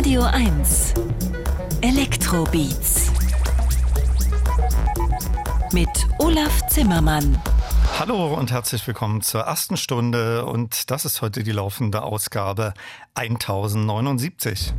Radio 1 Elektrobeats mit Olaf Zimmermann. Hallo und herzlich willkommen zur ersten Stunde und das ist heute die laufende Ausgabe 1079.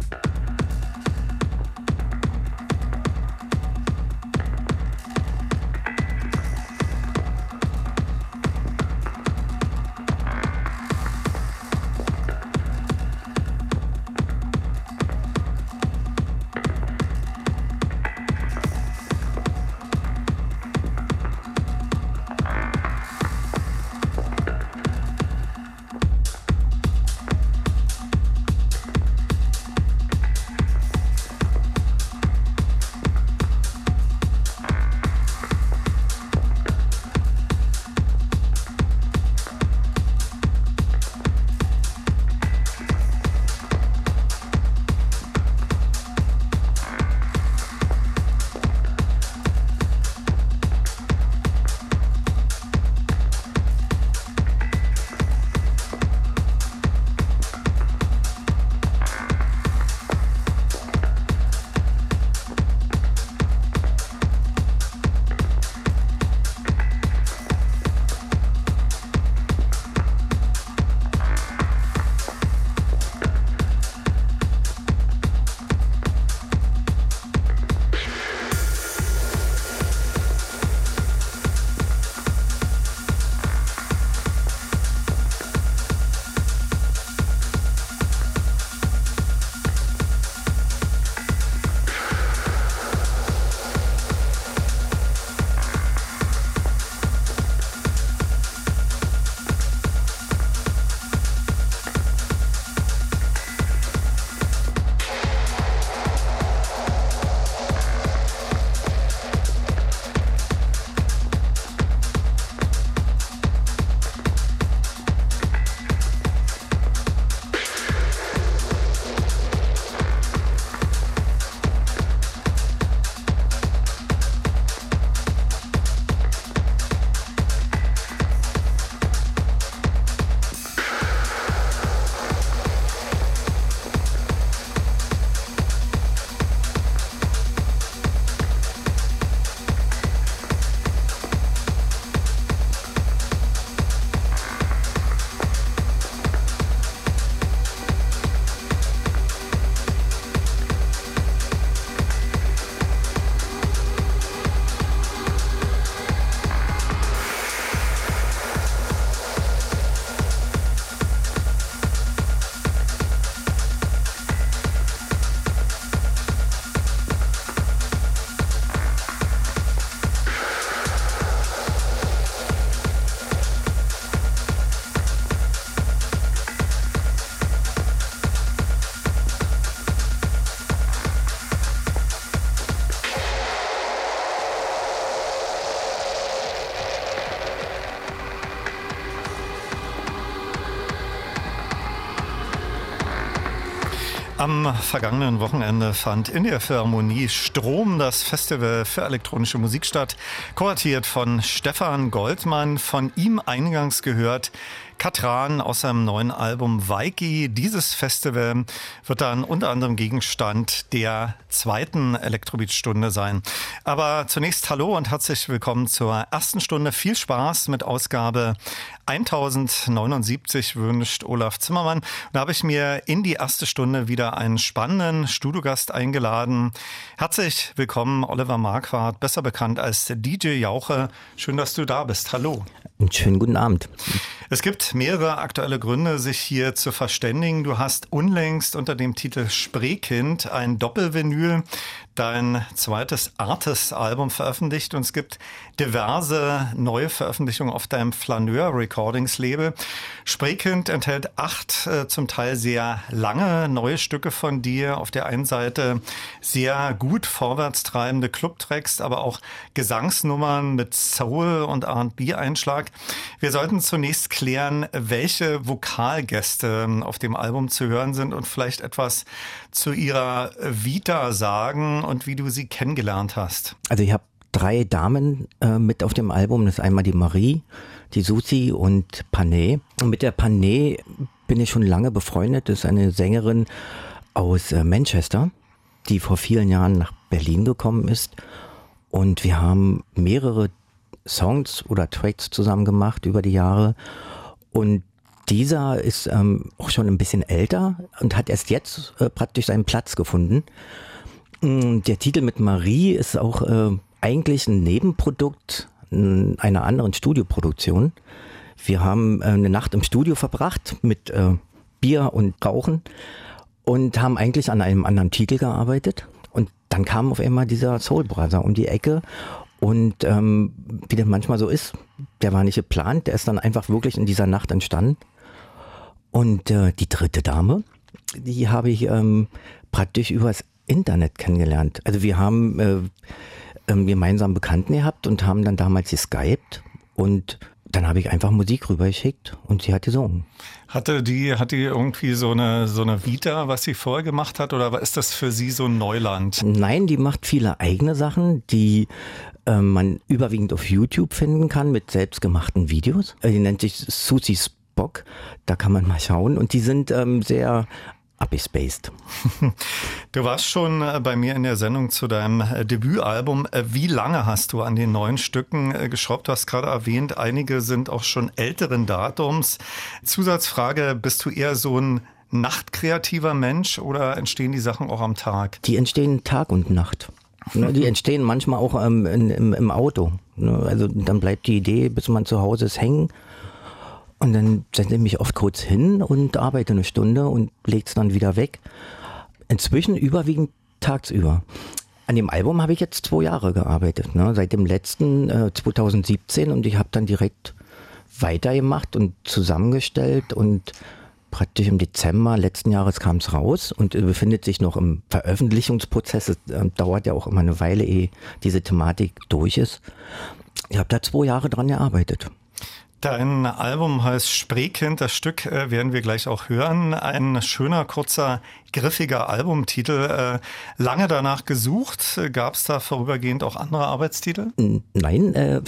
Am vergangenen Wochenende fand in der Philharmonie Strom das Festival für elektronische Musik statt, kuratiert von Stefan Goldmann, von ihm eingangs gehört Katran aus seinem neuen Album Weiki. Dieses Festival wird dann unter anderem Gegenstand der zweiten Elektrobeat-Stunde sein. Aber zunächst hallo und herzlich willkommen zur ersten Stunde. Viel Spaß mit Ausgabe 1079 wünscht Olaf Zimmermann. Da habe ich mir in die erste Stunde wieder einen spannenden Studiogast eingeladen. Herzlich willkommen, Oliver Marquardt, besser bekannt als DJ Jauche. Schön, dass du da bist. Hallo. Einen schönen guten Abend. Es gibt mehrere aktuelle Gründe, sich hier zu verständigen. Du hast unlängst unter dem Titel Spreekind ein Doppelvinyl dein zweites Artist-Album veröffentlicht und es gibt diverse neue Veröffentlichungen auf deinem Flaneur Recordings Label. Spreekind enthält acht äh, zum Teil sehr lange neue Stücke von dir. Auf der einen Seite sehr gut vorwärtstreibende Clubtracks, aber auch Gesangsnummern mit Soul und R&B-Einschlag. Wir sollten zunächst klären, welche Vokalgäste ähm, auf dem Album zu hören sind und vielleicht etwas zu ihrer Vita sagen und wie du sie kennengelernt hast. Also ich habe drei Damen äh, mit auf dem Album. Das ist einmal die Marie, die Susi und Pané. Und mit der Pané bin ich schon lange befreundet. Das ist eine Sängerin aus äh, Manchester, die vor vielen Jahren nach Berlin gekommen ist. Und wir haben mehrere Songs oder Tracks zusammen gemacht über die Jahre. Und dieser ist ähm, auch schon ein bisschen älter und hat erst jetzt äh, praktisch seinen Platz gefunden. Mm, der Titel mit Marie ist auch äh, eigentlich ein Nebenprodukt einer anderen Studioproduktion. Wir haben äh, eine Nacht im Studio verbracht mit äh, Bier und Rauchen und haben eigentlich an einem anderen Titel gearbeitet. Und dann kam auf einmal dieser Soul Brother um die Ecke und ähm, wie das manchmal so ist, der war nicht geplant, der ist dann einfach wirklich in dieser Nacht entstanden. Und äh, die dritte Dame, die habe ich ähm, praktisch übers Internet kennengelernt. Also wir haben äh, ähm, gemeinsam Bekannten gehabt und haben dann damals geskypt und dann habe ich einfach Musik rübergeschickt und sie hat gesungen. Hatte die, hat die irgendwie so eine, so eine Vita, was sie vorher gemacht hat, oder ist das für sie so ein Neuland? Nein, die macht viele eigene Sachen, die äh, man überwiegend auf YouTube finden kann mit selbstgemachten Videos. Äh, die nennt sich Susie Spock. Da kann man mal schauen. Und die sind ähm, sehr abgespaced. Du warst schon äh, bei mir in der Sendung zu deinem äh, Debütalbum. Äh, wie lange hast du an den neuen Stücken geschraubt? Du hast gerade erwähnt, einige sind auch schon älteren Datums. Zusatzfrage, bist du eher so ein nachtkreativer Mensch oder entstehen die Sachen auch am Tag? Die entstehen Tag und Nacht. Ne, die entstehen manchmal auch ähm, in, im, im Auto. Ne, also dann bleibt die Idee, bis man zu Hause ist, hängen. Und dann setze ich mich oft kurz hin und arbeite eine Stunde und lege es dann wieder weg. Inzwischen überwiegend tagsüber. An dem Album habe ich jetzt zwei Jahre gearbeitet, ne? seit dem letzten äh, 2017 und ich habe dann direkt weitergemacht und zusammengestellt und praktisch im Dezember letzten Jahres kam es raus und befindet sich noch im Veröffentlichungsprozess. Es äh, dauert ja auch immer eine Weile, ehe diese Thematik durch ist. Ich habe da zwei Jahre dran gearbeitet. Dein Album heißt Spreekind. Das Stück äh, werden wir gleich auch hören. Ein schöner, kurzer, griffiger Albumtitel. Äh, lange danach gesucht. Gab es da vorübergehend auch andere Arbeitstitel? Nein, äh,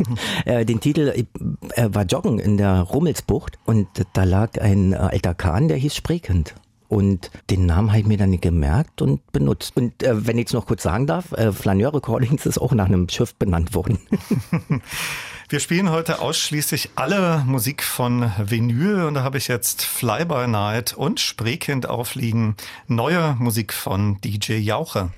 äh den Titel äh, war Joggen in der Rummelsbucht und da lag ein alter Kahn, der hieß Spreekind. Und den Namen habe ich mir dann nicht gemerkt und benutzt. Und äh, wenn ich es noch kurz sagen darf, äh, Flaneur Recordings ist auch nach einem Schiff benannt worden. Wir spielen heute ausschließlich alle Musik von Vinyl und da habe ich jetzt Fly by Night und Spreekind aufliegen. Neue Musik von DJ Jauche.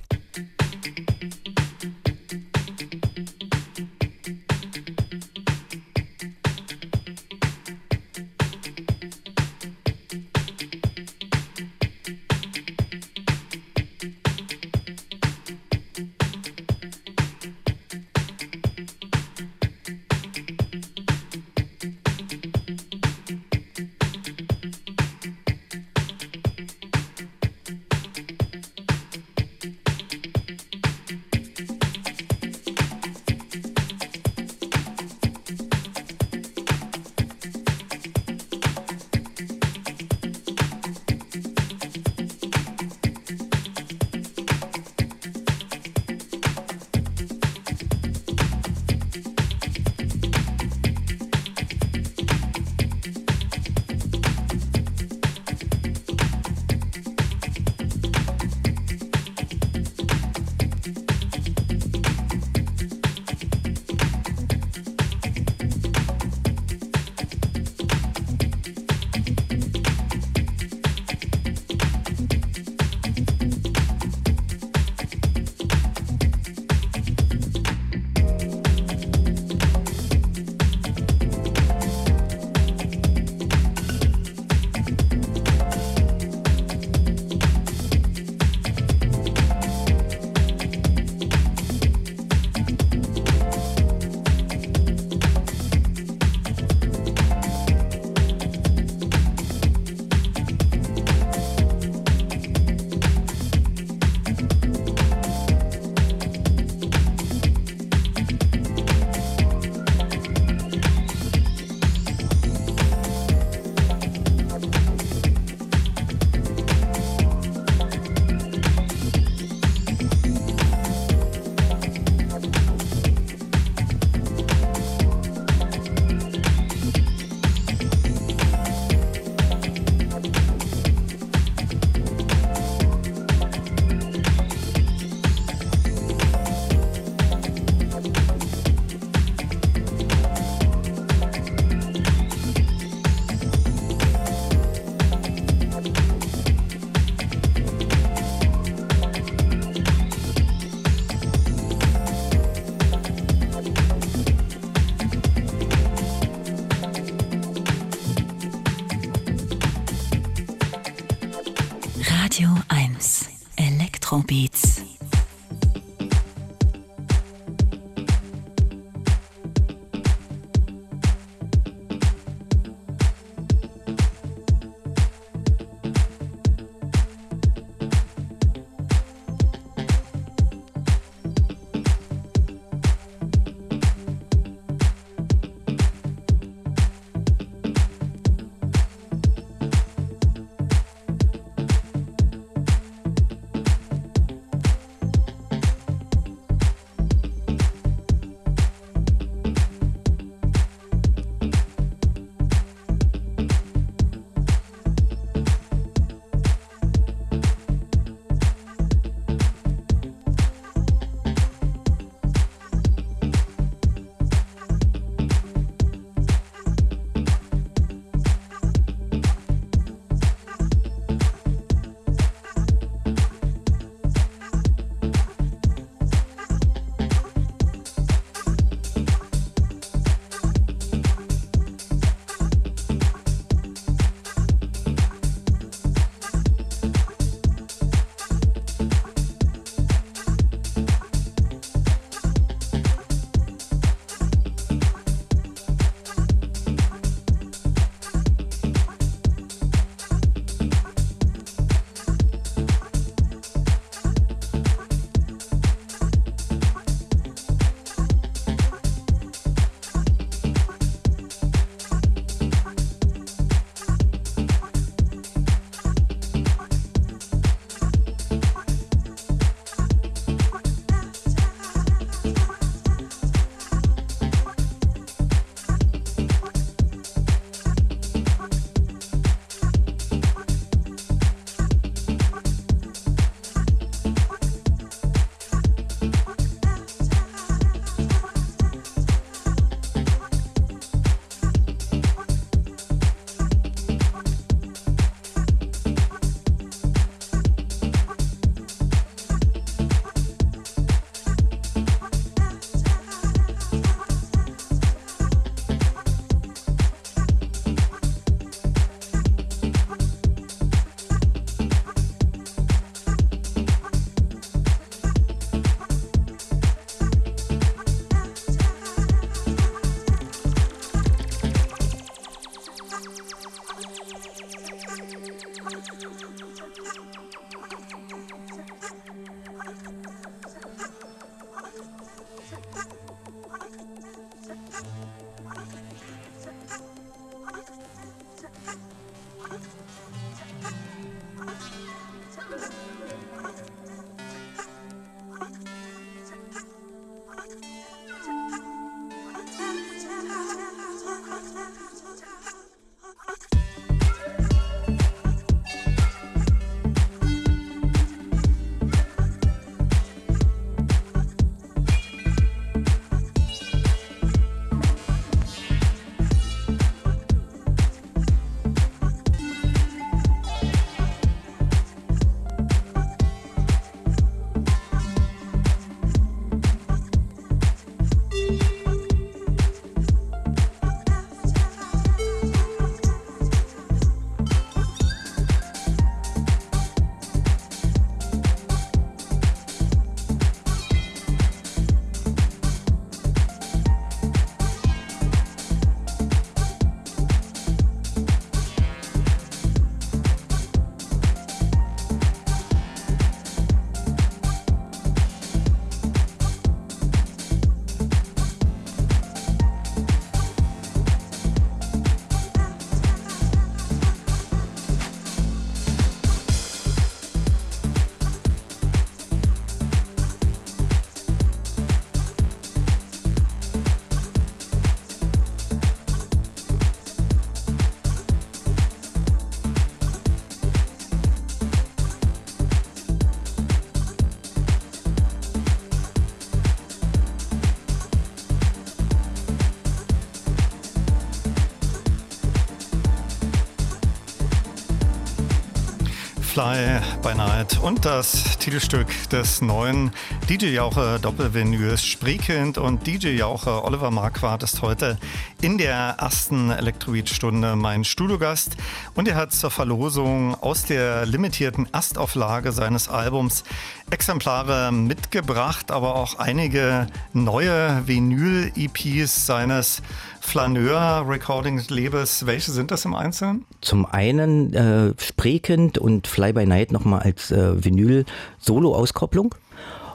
sei By Night und das Titelstück des neuen DJ Jauche Doppelvinyls Spreekind und DJ Jauche Oliver Marquardt ist heute in der ersten Elektroid-Stunde mein Studiogast und er hat zur Verlosung aus der limitierten Erstauflage seines Albums Exemplare mitgebracht, aber auch einige neue Vinyl-EPs seines Flaneur Recording Labels. Welche sind das im Einzelnen? Zum einen äh, Spreekind und Fly by Night nochmal als äh, Vinyl-Solo-Auskopplung.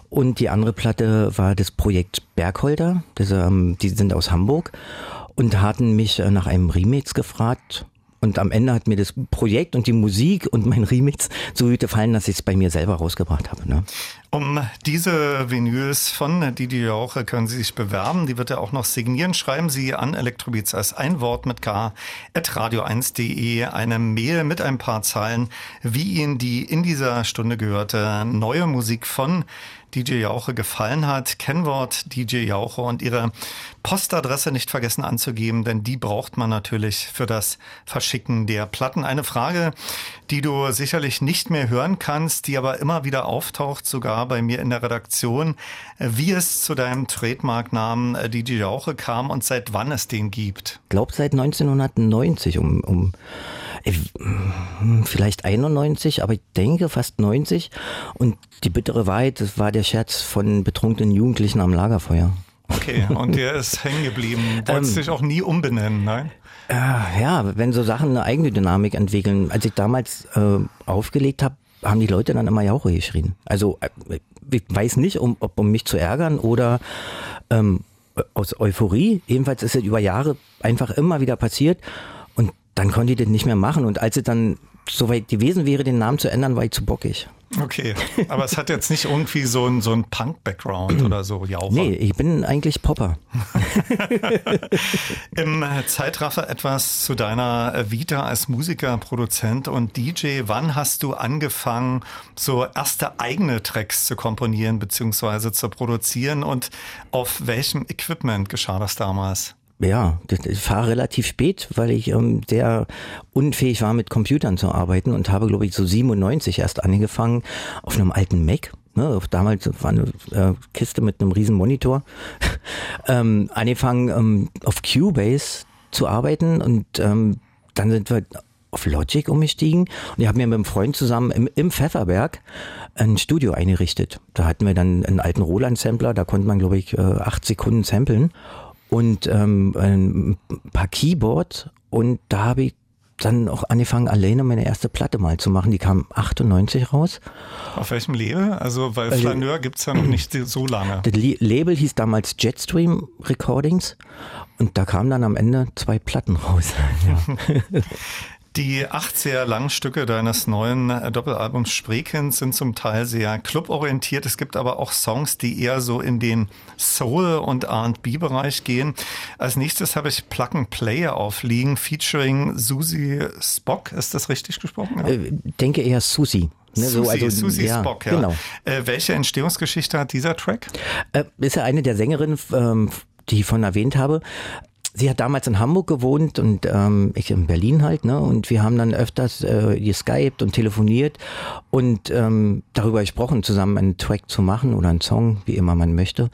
Und die andere Platte war das Projekt Bergholder. Das, ähm, die sind aus Hamburg und hatten mich äh, nach einem Remix gefragt. Und am Ende hat mir das Projekt und die Musik und mein Remix so gut gefallen, dass ich es bei mir selber rausgebracht habe. Ne? Um diese Vinyls von Didi Jauche können Sie sich bewerben. Die wird er auch noch signieren. Schreiben Sie an Elektrobeats als ein Wort mit K at radio1.de eine Mail mit ein paar Zeilen, wie Ihnen die in dieser Stunde gehörte neue Musik von DJ Jauche gefallen hat. Kennwort DJ Jauche und Ihre Postadresse nicht vergessen anzugeben, denn die braucht man natürlich für das Verschicken der Platten. Eine Frage, die du sicherlich nicht mehr hören kannst, die aber immer wieder auftaucht, sogar bei mir in der Redaktion, wie es zu deinem Trademarknamen äh, DJ Jauche kam und seit wann es den gibt. Glaubt seit 1990 um, um vielleicht 91, aber ich denke fast 90. Und die bittere Wahrheit, das war der Scherz von betrunkenen Jugendlichen am Lagerfeuer. Okay, und der ist hängen geblieben. Wolltest ähm, dich auch nie umbenennen, nein? Äh, ja, wenn so Sachen eine eigene Dynamik entwickeln. Als ich damals äh, aufgelegt habe, haben die Leute dann immer Jauche geschrien. Also äh, ich weiß nicht, um, ob um mich zu ärgern oder ähm, aus Euphorie. Jedenfalls ist es über Jahre einfach immer wieder passiert dann konnte ich das nicht mehr machen. Und als es dann soweit gewesen wäre, den Namen zu ändern, war ich zu bockig. Okay, aber es hat jetzt nicht irgendwie so ein, so ein Punk-Background oder so, Jauche. Nee, ich bin eigentlich Popper. Im Zeitraffer etwas zu deiner Vita als Musiker, Produzent und DJ. Wann hast du angefangen, so erste eigene Tracks zu komponieren bzw. zu produzieren und auf welchem Equipment geschah das damals? Ja, ich fahre relativ spät, weil ich ähm, sehr unfähig war, mit Computern zu arbeiten und habe, glaube ich, so 97 erst angefangen auf einem alten Mac. Ne, damals war eine äh, Kiste mit einem riesen Monitor. ähm, angefangen ähm, auf Cubase zu arbeiten und ähm, dann sind wir auf Logic umgestiegen und ich habe mir mit einem Freund zusammen im, im Pfefferberg ein Studio eingerichtet. Da hatten wir dann einen alten Roland-Sampler, da konnte man, glaube ich, äh, acht Sekunden samplen und ähm, ein paar Keyboards und da habe ich dann auch angefangen, alleine meine erste Platte mal zu machen. Die kam 98 raus. Auf welchem Label? Also, weil Flaneur gibt es ja noch nicht so lange. Das Label hieß damals Jetstream Recordings und da kamen dann am Ende zwei Platten raus. Ja. Die acht sehr langen Stücke deines neuen äh, Doppelalbums Spreekind sind zum Teil sehr cluborientiert. Es gibt aber auch Songs, die eher so in den Soul- und R&B-Bereich gehen. Als nächstes habe ich Plug and Play aufliegen, featuring Susie Spock. Ist das richtig gesprochen? Ja? Äh, denke eher Susie. Ne, so, also, Susie ja, Spock, ja. Genau. Äh, welche Entstehungsgeschichte hat dieser Track? Äh, ist ja eine der Sängerinnen, ähm, die ich von erwähnt habe sie hat damals in Hamburg gewohnt und ähm, ich in Berlin halt, ne? Und wir haben dann öfters äh, geskypt und telefoniert und ähm, darüber gesprochen, zusammen einen Track zu machen oder einen Song, wie immer man möchte.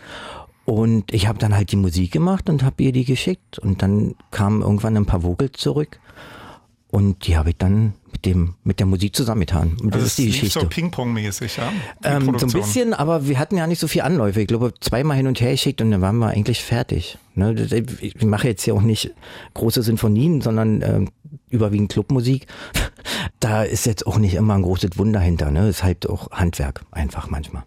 Und ich habe dann halt die Musik gemacht und habe ihr die geschickt. Und dann kamen irgendwann ein paar Vocals zurück. Und die habe ich dann mit dem mit der Musik zusammengetan. Und das, das ist die Geschichte. so Ping-Pong-mäßig, ja? Ähm, so ein bisschen, aber wir hatten ja nicht so viel Anläufe. Ich glaube, zweimal hin und her geschickt und dann waren wir eigentlich fertig. Ne? Ich mache jetzt ja auch nicht große Sinfonien, sondern äh, überwiegend Clubmusik. Da ist jetzt auch nicht immer ein großes Wunder hinter. Ne? Ist halt auch Handwerk einfach manchmal.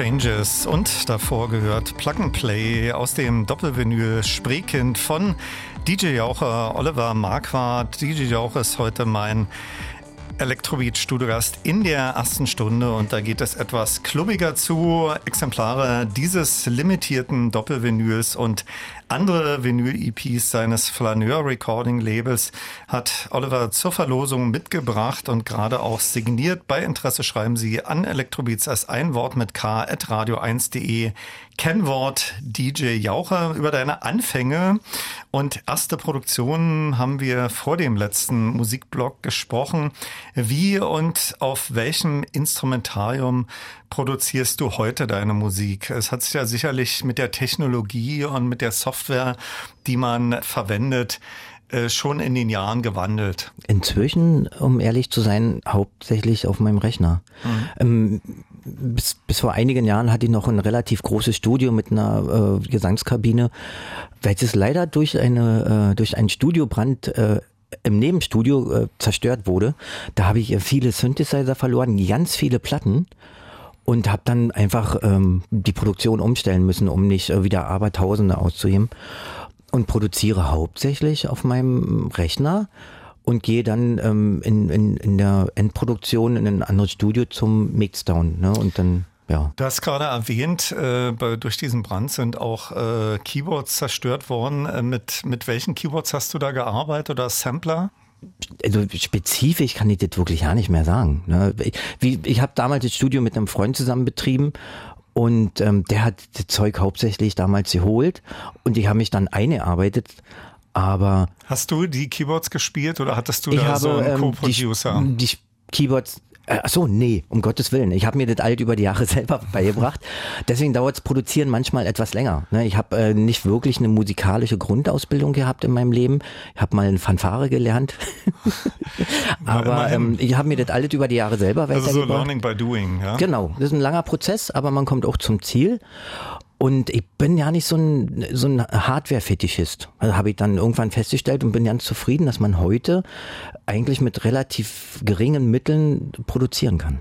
Changes und davor gehört Plug and Play aus dem Doppelvinyl Spreekind von DJ Jaucher Oliver Marquardt. DJ Jaucher ist heute mein Elektrobeat Studiogast in der ersten Stunde und da geht es etwas klubbiger zu. Exemplare dieses limitierten Doppelvinyls und andere Vinyl-EPs seines Flaneur Recording Labels hat Oliver zur Verlosung mitgebracht und gerade auch signiert. Bei Interesse schreiben Sie an Elektrobeats als ein Wort mit K at radio1.de. Kennwort DJ Jaucher über deine Anfänge und erste Produktionen haben wir vor dem letzten Musikblog gesprochen. Wie und auf welchem Instrumentarium produzierst du heute deine Musik? Es hat sich ja sicherlich mit der Technologie und mit der Software, die man verwendet, äh, schon in den Jahren gewandelt? Inzwischen, um ehrlich zu sein, hauptsächlich auf meinem Rechner. Mhm. Ähm, bis, bis vor einigen Jahren hatte ich noch ein relativ großes Studio mit einer äh, Gesangskabine, welches leider durch eine äh, durch einen Studiobrand äh, im Nebenstudio äh, zerstört wurde. Da habe ich viele Synthesizer verloren, ganz viele Platten und habe dann einfach ähm, die Produktion umstellen müssen, um nicht äh, wieder Abertausende auszuheben und produziere hauptsächlich auf meinem Rechner und gehe dann ähm, in, in, in der Endproduktion in ein anderes Studio zum Mixdown ne? und dann ja. Du hast gerade erwähnt, äh, durch diesen Brand sind auch äh, Keyboards zerstört worden. Äh, mit, mit welchen Keyboards hast du da gearbeitet oder Sampler? also spezifisch kann ich das wirklich gar nicht mehr sagen. Ne? Ich, ich habe damals das Studio mit einem Freund zusammen betrieben und ähm, der hat das Zeug hauptsächlich damals geholt und ich habe mich dann eingearbeitet. Aber hast du die Keyboards gespielt oder hattest du da habe, so einen ähm, Co-Producer? Die, die Keyboards äh, ach so, nee, um Gottes Willen. Ich habe mir das alt über die Jahre selber beigebracht. Deswegen dauert das Produzieren manchmal etwas länger. Ne? Ich habe äh, nicht wirklich eine musikalische Grundausbildung gehabt in meinem Leben. Ich habe mal eine Fanfare gelernt. aber ähm, ich habe mir das alles über die Jahre selber weitergebracht. Also so learning by doing, ja? Genau, das ist ein langer Prozess, aber man kommt auch zum Ziel. Und ich bin ja nicht so ein, so ein Hardware-Fetischist. Also habe ich dann irgendwann festgestellt und bin ganz zufrieden, dass man heute eigentlich mit relativ geringen Mitteln produzieren kann.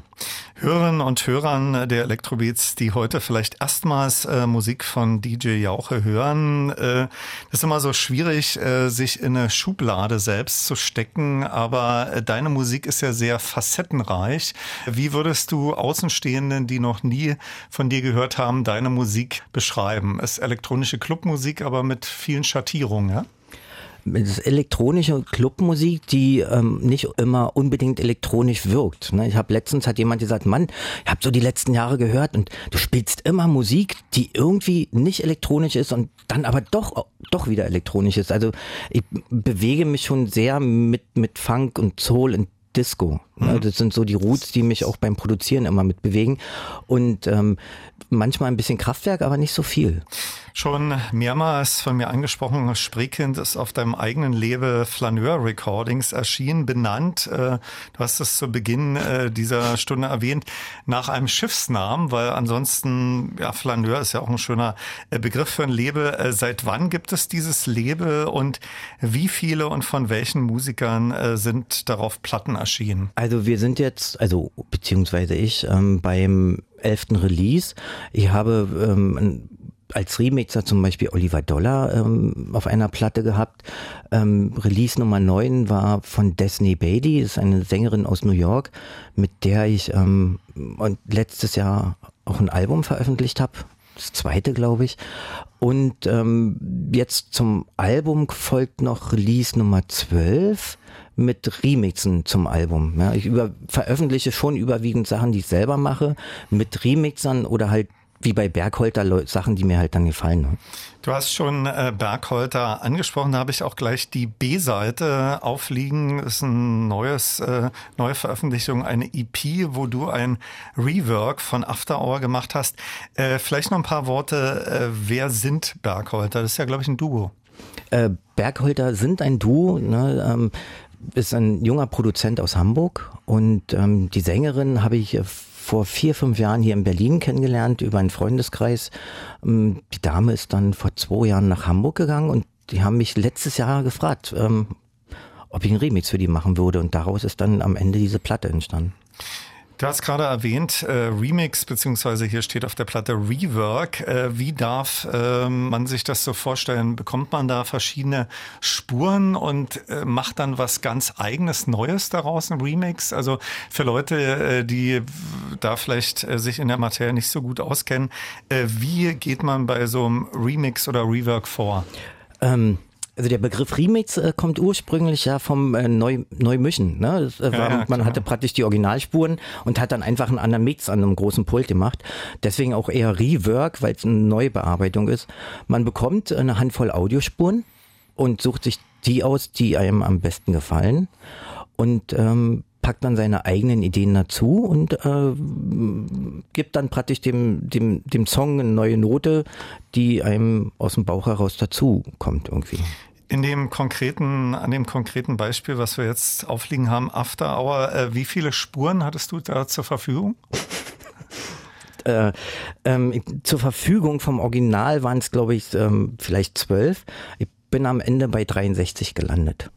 Hörerinnen und Hörern der Elektrobeats, die heute vielleicht erstmals äh, Musik von DJ Jauche hören, äh, ist immer so schwierig, äh, sich in eine Schublade selbst zu stecken, aber äh, deine Musik ist ja sehr facettenreich. Wie würdest du Außenstehenden, die noch nie von dir gehört haben, deine Musik beschreiben? Ist elektronische Clubmusik, aber mit vielen Schattierungen, ja? Das ist elektronische Clubmusik, die ähm, nicht immer unbedingt elektronisch wirkt. Ne? Ich habe letztens hat jemand gesagt, Mann, ich habe so die letzten Jahre gehört und du spielst immer Musik, die irgendwie nicht elektronisch ist und dann aber doch doch wieder elektronisch ist. Also ich bewege mich schon sehr mit mit Funk und Soul und Disco. Ne? Mhm. Das sind so die Roots, die mich auch beim Produzieren immer mitbewegen. Und ähm, manchmal ein bisschen Kraftwerk, aber nicht so viel. Schon mehrmals von mir angesprochen, Spreekind ist auf deinem eigenen Label Flaneur Recordings erschienen, benannt, äh, du hast es zu Beginn äh, dieser Stunde erwähnt, nach einem Schiffsnamen, weil ansonsten, ja, Flaneur ist ja auch ein schöner äh, Begriff für ein Label. Äh, seit wann gibt es dieses Label und wie viele und von welchen Musikern äh, sind darauf Platten erschienen? Also wir sind jetzt, also beziehungsweise ich, ähm, beim elften Release. Ich habe ähm, als Remixer zum Beispiel Oliver Dollar ähm, auf einer Platte gehabt. Ähm, Release Nummer 9 war von Destiny Beatty, ist eine Sängerin aus New York, mit der ich ähm, und letztes Jahr auch ein Album veröffentlicht habe. Das zweite, glaube ich. Und ähm, jetzt zum Album folgt noch Release Nummer 12 mit Remixen zum Album. Ja, ich über, veröffentliche schon überwiegend Sachen, die ich selber mache, mit Remixern oder halt wie bei Bergholter Sachen, die mir halt dann gefallen. Ne? Du hast schon äh, Bergholter angesprochen, da habe ich auch gleich die B-Seite aufliegen. Das ist ein neues, äh, neue Veröffentlichung, eine EP, wo du ein Rework von After Hour gemacht hast. Äh, vielleicht noch ein paar Worte. Äh, wer sind Bergholter? Das ist ja, glaube ich, ein Duo. Äh, Bergholter sind ein Duo. Ne? Ähm, ist ein junger Produzent aus Hamburg und ähm, die Sängerin habe ich vor vier, fünf Jahren hier in Berlin kennengelernt über einen Freundeskreis. Ähm, die Dame ist dann vor zwei Jahren nach Hamburg gegangen und die haben mich letztes Jahr gefragt, ähm, ob ich einen Remix für die machen würde und daraus ist dann am Ende diese Platte entstanden. Du hast gerade erwähnt, äh, Remix, beziehungsweise hier steht auf der Platte Rework. Äh, wie darf äh, man sich das so vorstellen? Bekommt man da verschiedene Spuren und äh, macht dann was ganz eigenes, Neues daraus, ein Remix? Also für Leute, äh, die da vielleicht äh, sich in der Materie nicht so gut auskennen, wie geht man bei so einem Remix oder Rework vor? Ähm also der Begriff Remix äh, kommt ursprünglich ja vom äh, Neu Neumischen. Ne? Das, äh, war, ja, ja, man hatte praktisch die Originalspuren und hat dann einfach einen anderen Mix an einem großen Pult gemacht. Deswegen auch eher Rework, weil es eine Neubearbeitung ist. Man bekommt eine Handvoll Audiospuren und sucht sich die aus, die einem am besten gefallen. Und ähm, packt dann seine eigenen Ideen dazu und äh, gibt dann praktisch dem, dem, dem Song eine neue Note, die einem aus dem Bauch heraus dazu kommt irgendwie. In dem konkreten, an dem konkreten Beispiel, was wir jetzt aufliegen haben, After Hour, äh, wie viele Spuren hattest du da zur Verfügung? Äh, ähm, zur Verfügung vom Original waren es, glaube ich, ähm, vielleicht zwölf. Ich bin am Ende bei 63 gelandet.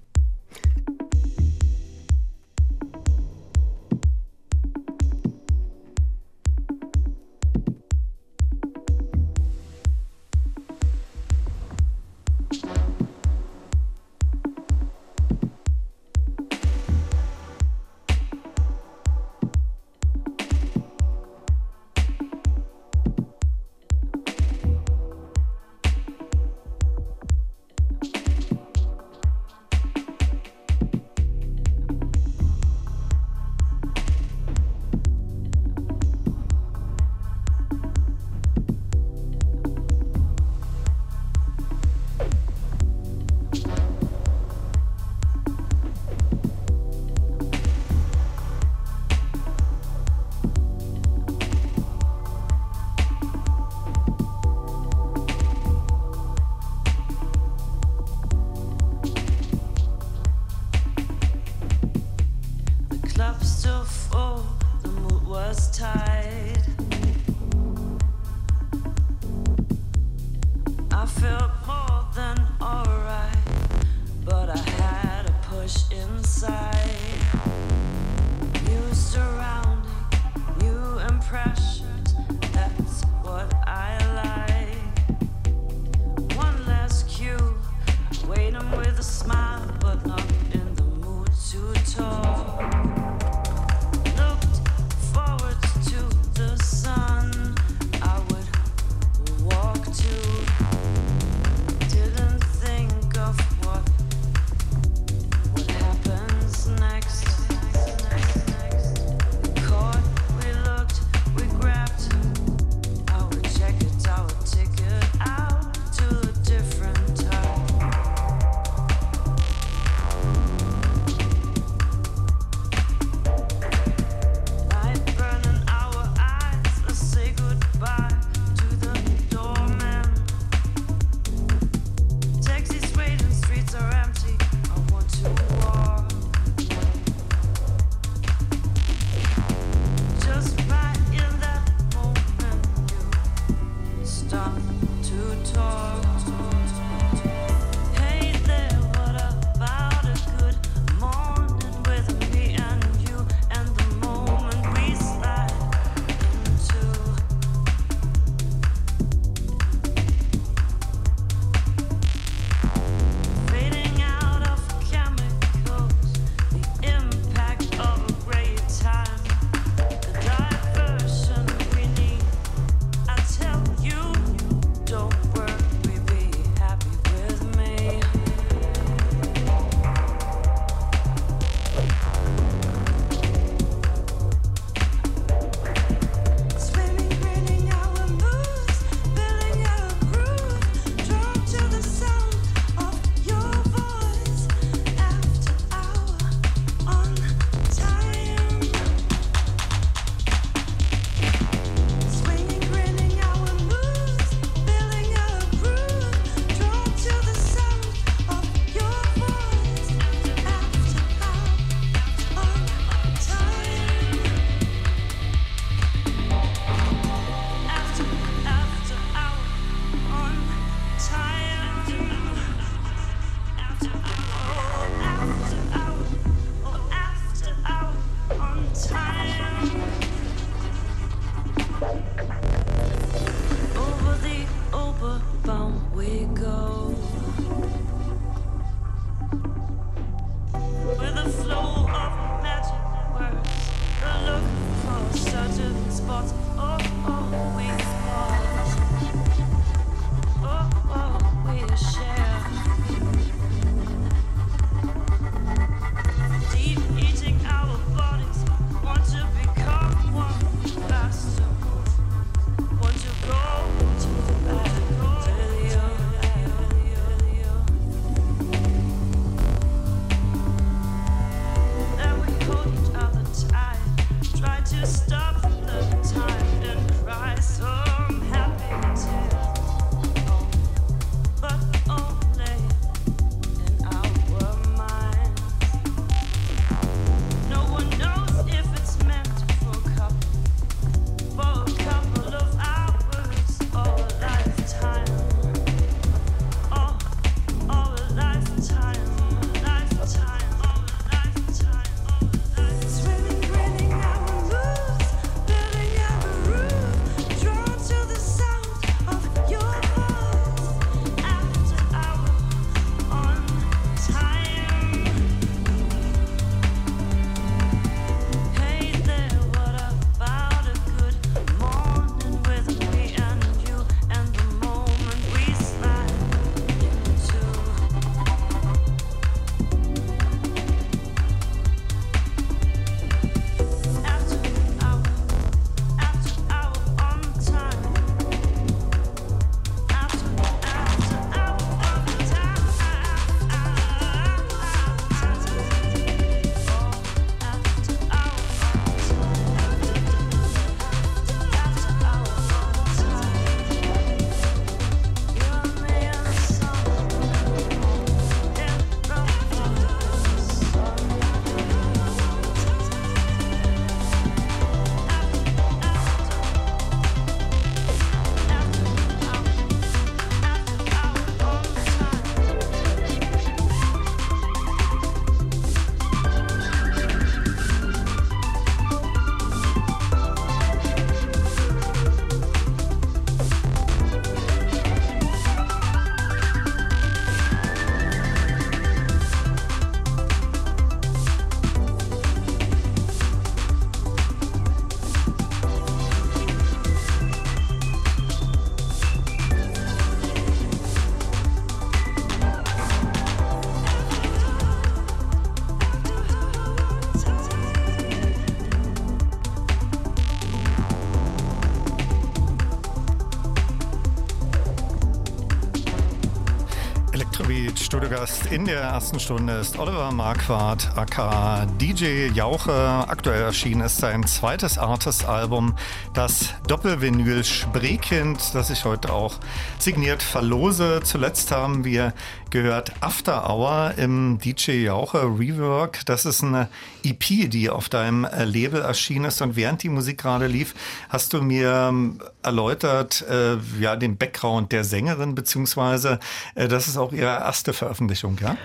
In der ersten Stunde ist Oliver Marquardt, aka DJ Jauche. Aktuell erschienen ist sein zweites Artist-Album, das Doppelvinyl Spreekind, das ich heute auch signiert verlose. Zuletzt haben wir gehört After Hour im DJ Jauche Rework. Das ist eine EP, die auf deinem Label erschienen ist. Und während die Musik gerade lief, hast du mir ähm, erläutert, äh, ja, den Background der Sängerin, beziehungsweise äh, das ist auch ihre erste Veröffentlichung, ja?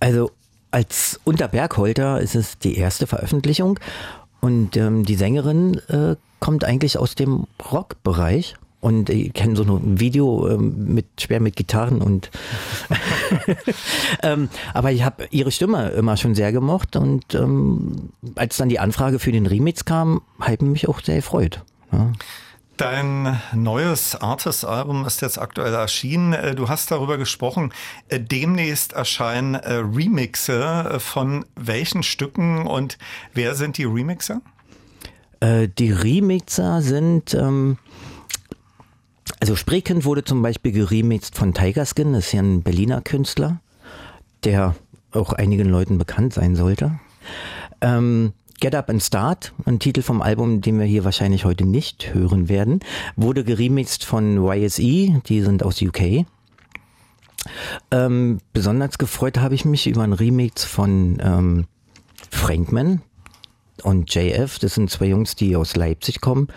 Also als Unterbergholter ist es die erste Veröffentlichung und ähm, die Sängerin äh, kommt eigentlich aus dem Rockbereich und ich kenne so ein Video ähm, mit schwer mit Gitarren und ähm, aber ich habe ihre Stimme immer schon sehr gemocht und ähm, als dann die Anfrage für den Remix kam, habe ich mich auch sehr gefreut. Ja. Dein neues Artist-Album ist jetzt aktuell erschienen. Äh, du hast darüber gesprochen. Äh, demnächst erscheinen äh, Remixe von welchen Stücken und wer sind die Remixer? Die Remixer sind ähm, also Spreekind wurde zum Beispiel geremixed von Tigerskin, das ist ja ein Berliner Künstler, der auch einigen Leuten bekannt sein sollte. Ähm, Get Up and Start, ein Titel vom Album, den wir hier wahrscheinlich heute nicht hören werden, wurde geremixed von YSE, die sind aus UK. Ähm, besonders gefreut habe ich mich über einen Remix von ähm, Frankman, und JF, das sind zwei Jungs, die aus Leipzig kommen.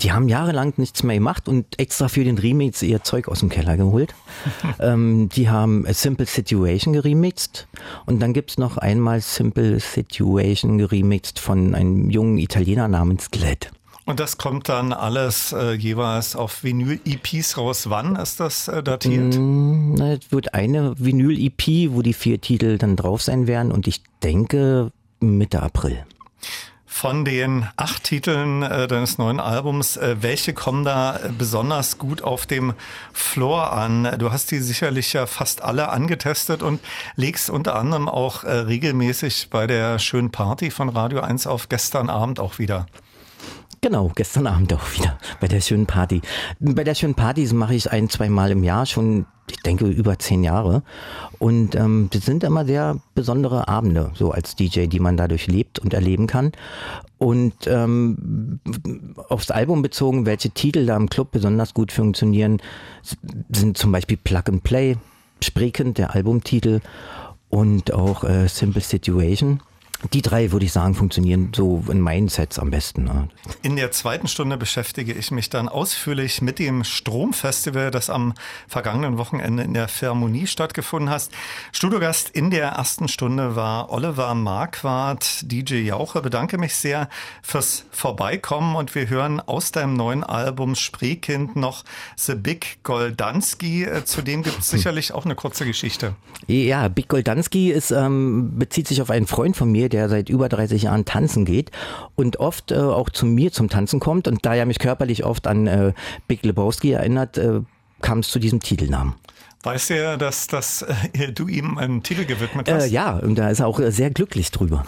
Die haben jahrelang nichts mehr gemacht und extra für den Remix ihr Zeug aus dem Keller geholt. ähm, die haben A Simple Situation geremixed und dann gibt's noch einmal Simple Situation geremixed von einem jungen Italiener namens Glad. Und das kommt dann alles äh, jeweils auf Vinyl-EPs raus. Wann ist das äh, datiert? Mm, es wird eine Vinyl-EP, wo die vier Titel dann drauf sein werden und ich denke Mitte April. Von den acht Titeln äh, deines neuen Albums, äh, welche kommen da besonders gut auf dem Floor an? Du hast die sicherlich ja fast alle angetestet und legst unter anderem auch äh, regelmäßig bei der schönen Party von Radio 1 auf gestern Abend auch wieder. Genau, gestern Abend auch wieder bei der schönen Party. Bei der schönen Party mache ich ein, zwei Mal im Jahr schon, ich denke, über zehn Jahre. Und ähm, das sind immer sehr besondere Abende, so als DJ, die man dadurch lebt und erleben kann. Und ähm, aufs Album bezogen, welche Titel da im Club besonders gut funktionieren, sind zum Beispiel Plug and Play, Spreekend, der Albumtitel und auch äh, Simple Situation. Die drei, würde ich sagen, funktionieren so in meinen Sets am besten. Ne? In der zweiten Stunde beschäftige ich mich dann ausführlich mit dem Stromfestival, das am vergangenen Wochenende in der Philharmonie stattgefunden hat. Studiogast in der ersten Stunde war Oliver Marquardt, DJ Jauche. Bedanke mich sehr fürs Vorbeikommen und wir hören aus deinem neuen Album Spreekind noch The Big Goldanski. Äh, Zudem gibt es sicherlich auch eine kurze Geschichte. Ja, Big Goldanski ist, ähm, bezieht sich auf einen Freund von mir, der seit über 30 Jahren tanzen geht und oft äh, auch zu mir zum Tanzen kommt. Und da er mich körperlich oft an äh, Big Lebowski erinnert, äh, kam es zu diesem Titelnamen. Weiß er, dass, dass äh, du ihm einen Titel gewidmet hast? Äh, ja, und da ist er auch äh, sehr glücklich drüber.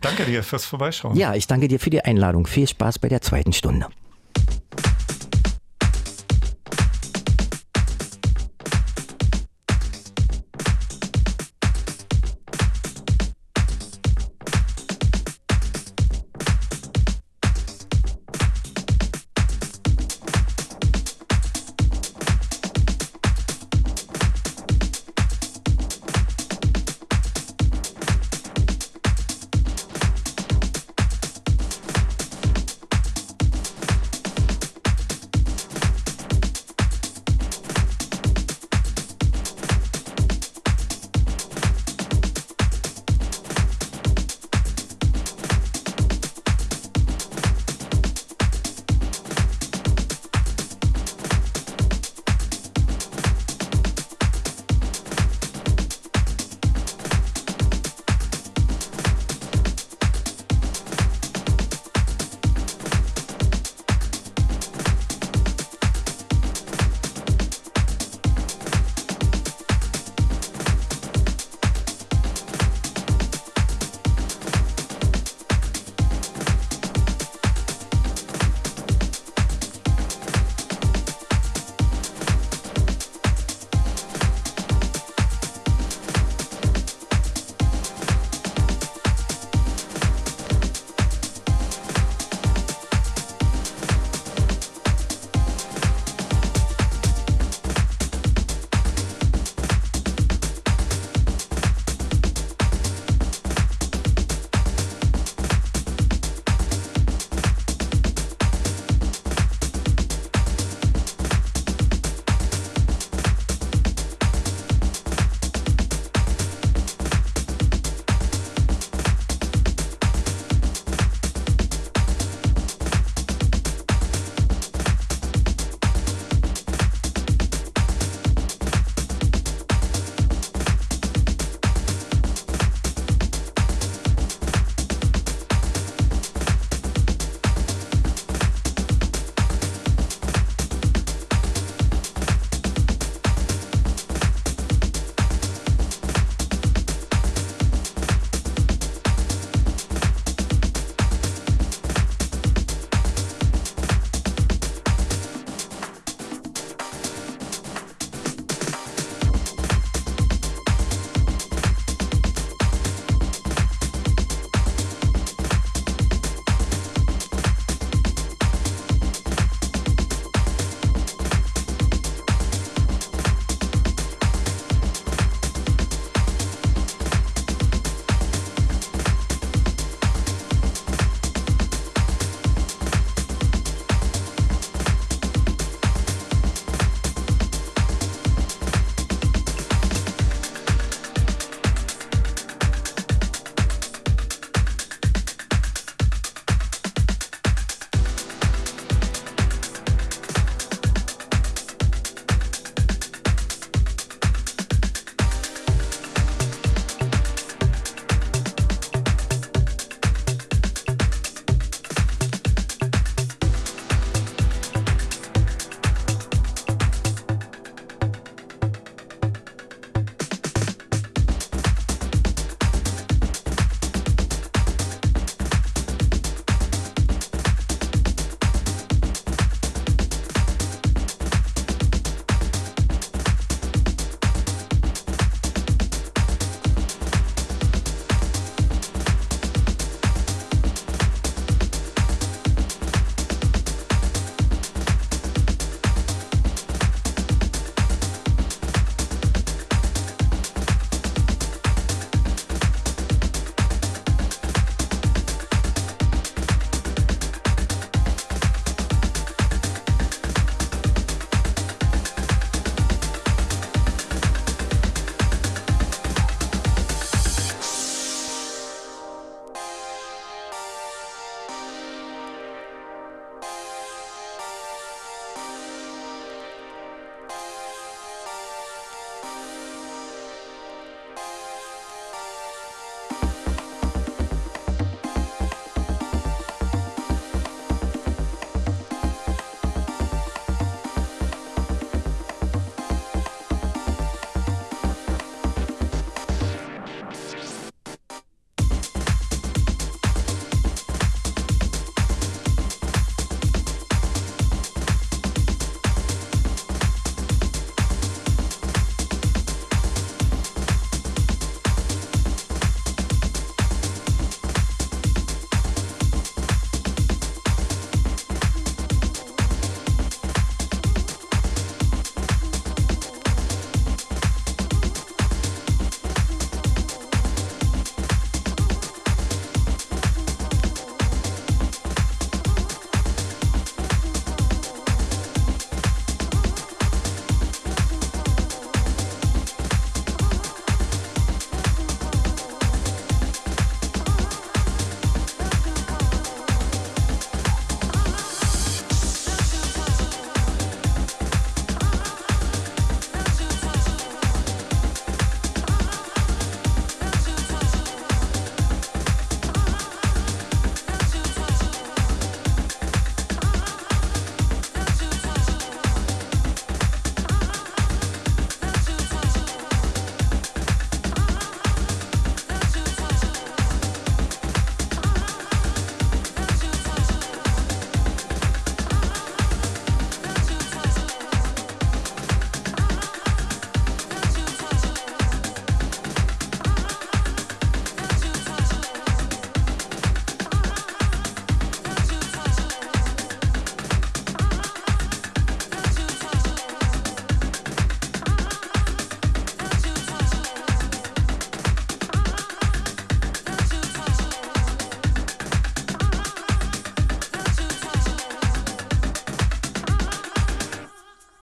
danke dir fürs Vorbeischauen. Ja, ich danke dir für die Einladung. Viel Spaß bei der zweiten Stunde.